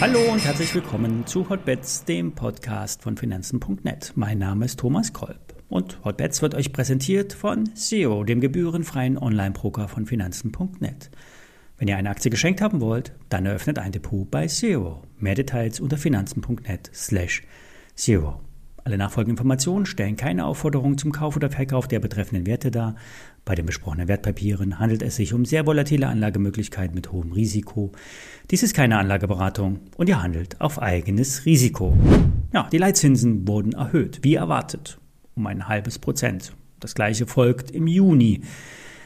Hallo und herzlich willkommen zu Hotbets, dem Podcast von Finanzen.net. Mein Name ist Thomas Kolb und Hotbets wird euch präsentiert von SEO, dem gebührenfreien Online-Broker von Finanzen.net. Wenn ihr eine Aktie geschenkt haben wollt, dann eröffnet ein Depot bei Zero. Mehr Details unter finanzen.net slash Zero. Alle nachfolgenden Informationen stellen keine Aufforderung zum Kauf oder Verkauf der betreffenden Werte dar. Bei den besprochenen Wertpapieren handelt es sich um sehr volatile Anlagemöglichkeiten mit hohem Risiko. Dies ist keine Anlageberatung und ihr handelt auf eigenes Risiko. Ja, die Leitzinsen wurden erhöht, wie erwartet, um ein halbes Prozent. Das gleiche folgt im Juni.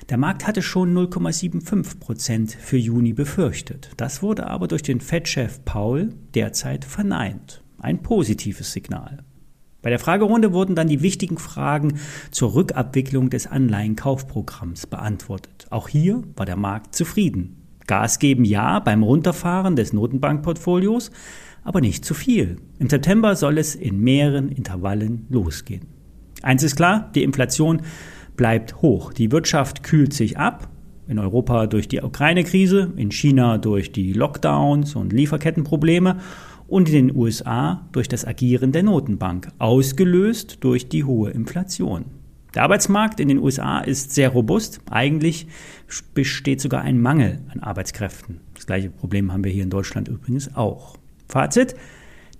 Der Markt hatte schon 0,75 Prozent für Juni befürchtet. Das wurde aber durch den Fed-Chef Paul derzeit verneint. Ein positives Signal. Bei der Fragerunde wurden dann die wichtigen Fragen zur Rückabwicklung des Anleihenkaufprogramms beantwortet. Auch hier war der Markt zufrieden. Gas geben ja beim Runterfahren des Notenbankportfolios, aber nicht zu viel. Im September soll es in mehreren Intervallen losgehen. Eins ist klar, die Inflation bleibt hoch. Die Wirtschaft kühlt sich ab. In Europa durch die Ukraine-Krise, in China durch die Lockdowns und Lieferkettenprobleme und in den USA durch das Agieren der Notenbank, ausgelöst durch die hohe Inflation. Der Arbeitsmarkt in den USA ist sehr robust. Eigentlich besteht sogar ein Mangel an Arbeitskräften. Das gleiche Problem haben wir hier in Deutschland übrigens auch. Fazit,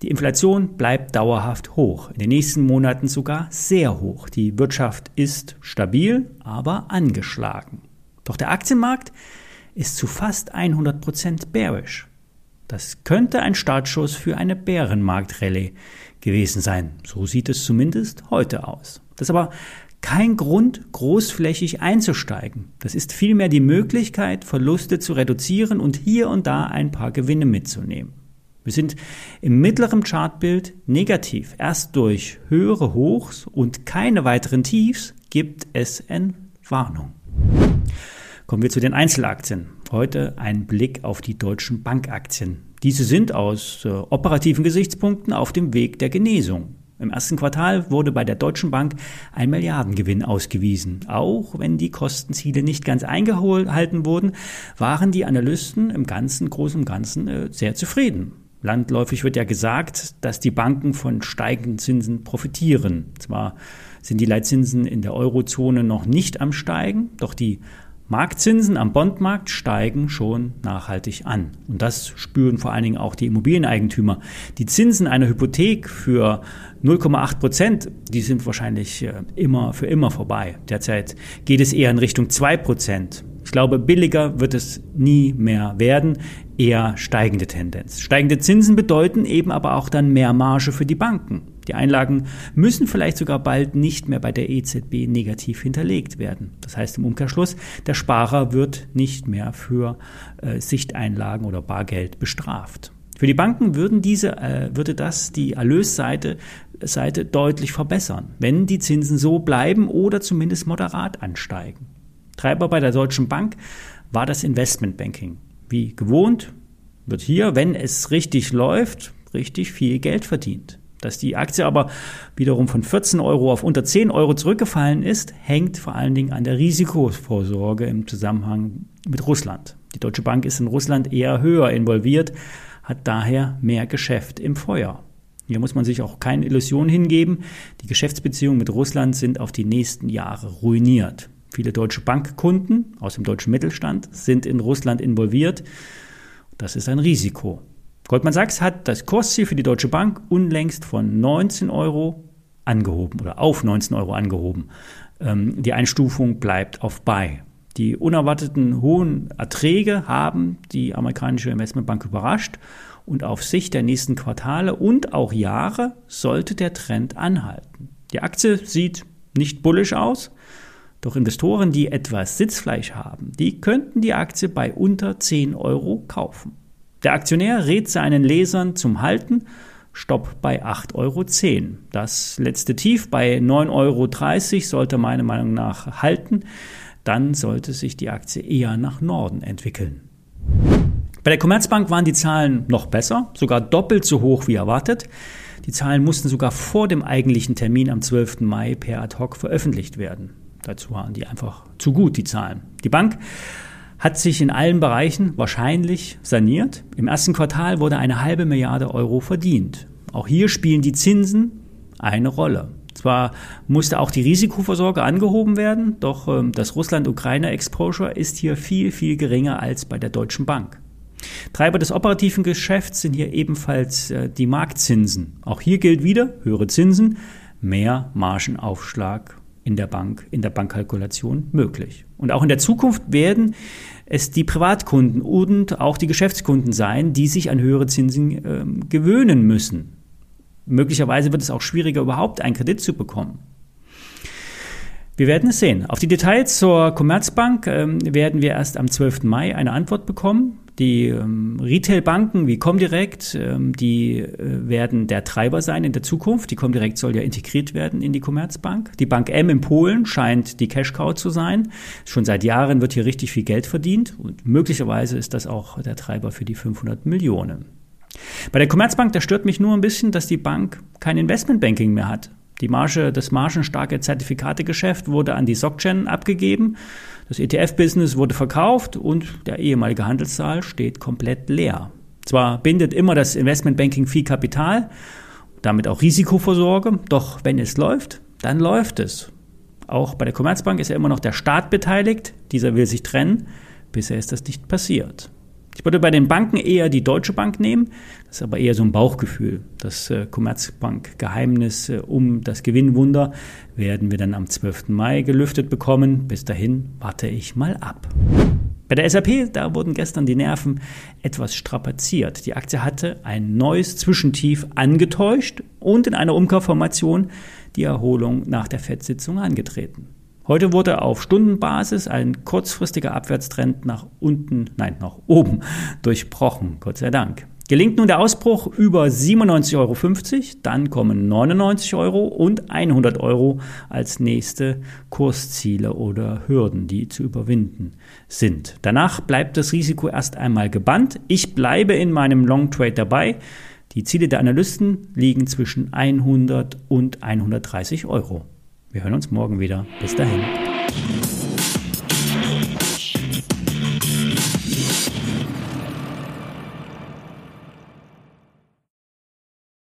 die Inflation bleibt dauerhaft hoch, in den nächsten Monaten sogar sehr hoch. Die Wirtschaft ist stabil, aber angeschlagen. Doch der Aktienmarkt ist zu fast 100 Prozent bearish. Das könnte ein Startschuss für eine Bärenmarktrallye gewesen sein. So sieht es zumindest heute aus. Das ist aber kein Grund, großflächig einzusteigen. Das ist vielmehr die Möglichkeit, Verluste zu reduzieren und hier und da ein paar Gewinne mitzunehmen. Wir sind im mittleren Chartbild negativ. Erst durch höhere Hochs und keine weiteren Tiefs gibt es Entwarnung. Kommen wir zu den Einzelaktien. Heute ein Blick auf die deutschen Bankaktien. Diese sind aus äh, operativen Gesichtspunkten auf dem Weg der Genesung. Im ersten Quartal wurde bei der Deutschen Bank ein Milliardengewinn ausgewiesen. Auch wenn die Kostenziele nicht ganz eingehalten wurden, waren die Analysten im Ganzen, Großen Ganzen äh, sehr zufrieden. Landläufig wird ja gesagt, dass die Banken von steigenden Zinsen profitieren. Zwar sind die Leitzinsen in der Eurozone noch nicht am Steigen, doch die Marktzinsen am Bondmarkt steigen schon nachhaltig an. Und das spüren vor allen Dingen auch die Immobilieneigentümer. Die Zinsen einer Hypothek für 0,8 Prozent, die sind wahrscheinlich äh, immer für immer vorbei. Derzeit geht es eher in Richtung 2 Prozent. Ich glaube, billiger wird es nie mehr werden, eher steigende Tendenz. Steigende Zinsen bedeuten eben aber auch dann mehr Marge für die Banken. Die Einlagen müssen vielleicht sogar bald nicht mehr bei der EZB negativ hinterlegt werden. Das heißt im Umkehrschluss, der Sparer wird nicht mehr für äh, Sichteinlagen oder Bargeld bestraft. Für die Banken würden diese, äh, würde das die Erlösseite Seite deutlich verbessern, wenn die Zinsen so bleiben oder zumindest moderat ansteigen. Treiber bei der Deutschen Bank war das Investmentbanking. Wie gewohnt wird hier, wenn es richtig läuft, richtig viel Geld verdient. Dass die Aktie aber wiederum von 14 Euro auf unter 10 Euro zurückgefallen ist, hängt vor allen Dingen an der Risikovorsorge im Zusammenhang mit Russland. Die Deutsche Bank ist in Russland eher höher involviert, hat daher mehr Geschäft im Feuer. Hier muss man sich auch keine Illusion hingeben. Die Geschäftsbeziehungen mit Russland sind auf die nächsten Jahre ruiniert. Viele deutsche Bankkunden aus dem deutschen Mittelstand sind in Russland involviert. Das ist ein Risiko. Goldman Sachs hat das Kursziel für die Deutsche Bank unlängst von 19 Euro angehoben oder auf 19 Euro angehoben. Ähm, die Einstufung bleibt auf Buy. Die unerwarteten hohen Erträge haben die amerikanische Investmentbank überrascht und auf Sicht der nächsten Quartale und auch Jahre sollte der Trend anhalten. Die Aktie sieht nicht bullisch aus, doch Investoren, die etwas Sitzfleisch haben, die könnten die Aktie bei unter 10 Euro kaufen. Der Aktionär rät seinen Lesern zum Halten. Stopp bei 8,10 Euro. Das letzte Tief bei 9,30 Euro sollte meiner Meinung nach halten. Dann sollte sich die Aktie eher nach Norden entwickeln. Bei der Commerzbank waren die Zahlen noch besser, sogar doppelt so hoch wie erwartet. Die Zahlen mussten sogar vor dem eigentlichen Termin am 12. Mai per Ad hoc veröffentlicht werden. Dazu waren die einfach zu gut, die Zahlen. Die Bank hat sich in allen Bereichen wahrscheinlich saniert. Im ersten Quartal wurde eine halbe Milliarde Euro verdient. Auch hier spielen die Zinsen eine Rolle. Zwar musste auch die Risikovorsorge angehoben werden, doch äh, das Russland-Ukraine-Exposure ist hier viel, viel geringer als bei der Deutschen Bank. Treiber des operativen Geschäfts sind hier ebenfalls äh, die Marktzinsen. Auch hier gilt wieder höhere Zinsen, mehr Margenaufschlag in der Bank, in der Bankkalkulation möglich. Und auch in der Zukunft werden es die Privatkunden und auch die Geschäftskunden sein, die sich an höhere Zinsen äh, gewöhnen müssen. Möglicherweise wird es auch schwieriger, überhaupt einen Kredit zu bekommen. Wir werden es sehen. Auf die Details zur Commerzbank ähm, werden wir erst am 12. Mai eine Antwort bekommen. Die ähm, Retailbanken wie Comdirect, ähm, die äh, werden der Treiber sein in der Zukunft. Die Comdirect soll ja integriert werden in die Commerzbank. Die Bank M in Polen scheint die Cash-Cow zu sein. Schon seit Jahren wird hier richtig viel Geld verdient und möglicherweise ist das auch der Treiber für die 500 Millionen. Bei der Commerzbank, da stört mich nur ein bisschen, dass die Bank kein Investmentbanking mehr hat. Die Marge, das margenstarke Zertifikategeschäft wurde an die SocGen abgegeben. Das ETF-Business wurde verkauft und der ehemalige Handelssaal steht komplett leer. Zwar bindet immer das Investmentbanking viel Kapital, damit auch Risikovorsorge, doch wenn es läuft, dann läuft es. Auch bei der Commerzbank ist ja immer noch der Staat beteiligt, dieser will sich trennen, bisher ist das nicht passiert. Ich würde bei den Banken eher die Deutsche Bank nehmen. Das ist aber eher so ein Bauchgefühl. Das äh, Commerzbank-Geheimnis äh, um das Gewinnwunder werden wir dann am 12. Mai gelüftet bekommen. Bis dahin warte ich mal ab. Bei der SAP, da wurden gestern die Nerven etwas strapaziert. Die Aktie hatte ein neues Zwischentief angetäuscht und in einer Umkaufformation die Erholung nach der FED-Sitzung angetreten. Heute wurde auf Stundenbasis ein kurzfristiger Abwärtstrend nach unten, nein, nach oben durchbrochen, Gott sei Dank. Gelingt nun der Ausbruch über 97,50 Euro, dann kommen 99 Euro und 100 Euro als nächste Kursziele oder Hürden, die zu überwinden sind. Danach bleibt das Risiko erst einmal gebannt. Ich bleibe in meinem Long Trade dabei. Die Ziele der Analysten liegen zwischen 100 und 130 Euro. Wir hören uns morgen wieder. Bis dahin.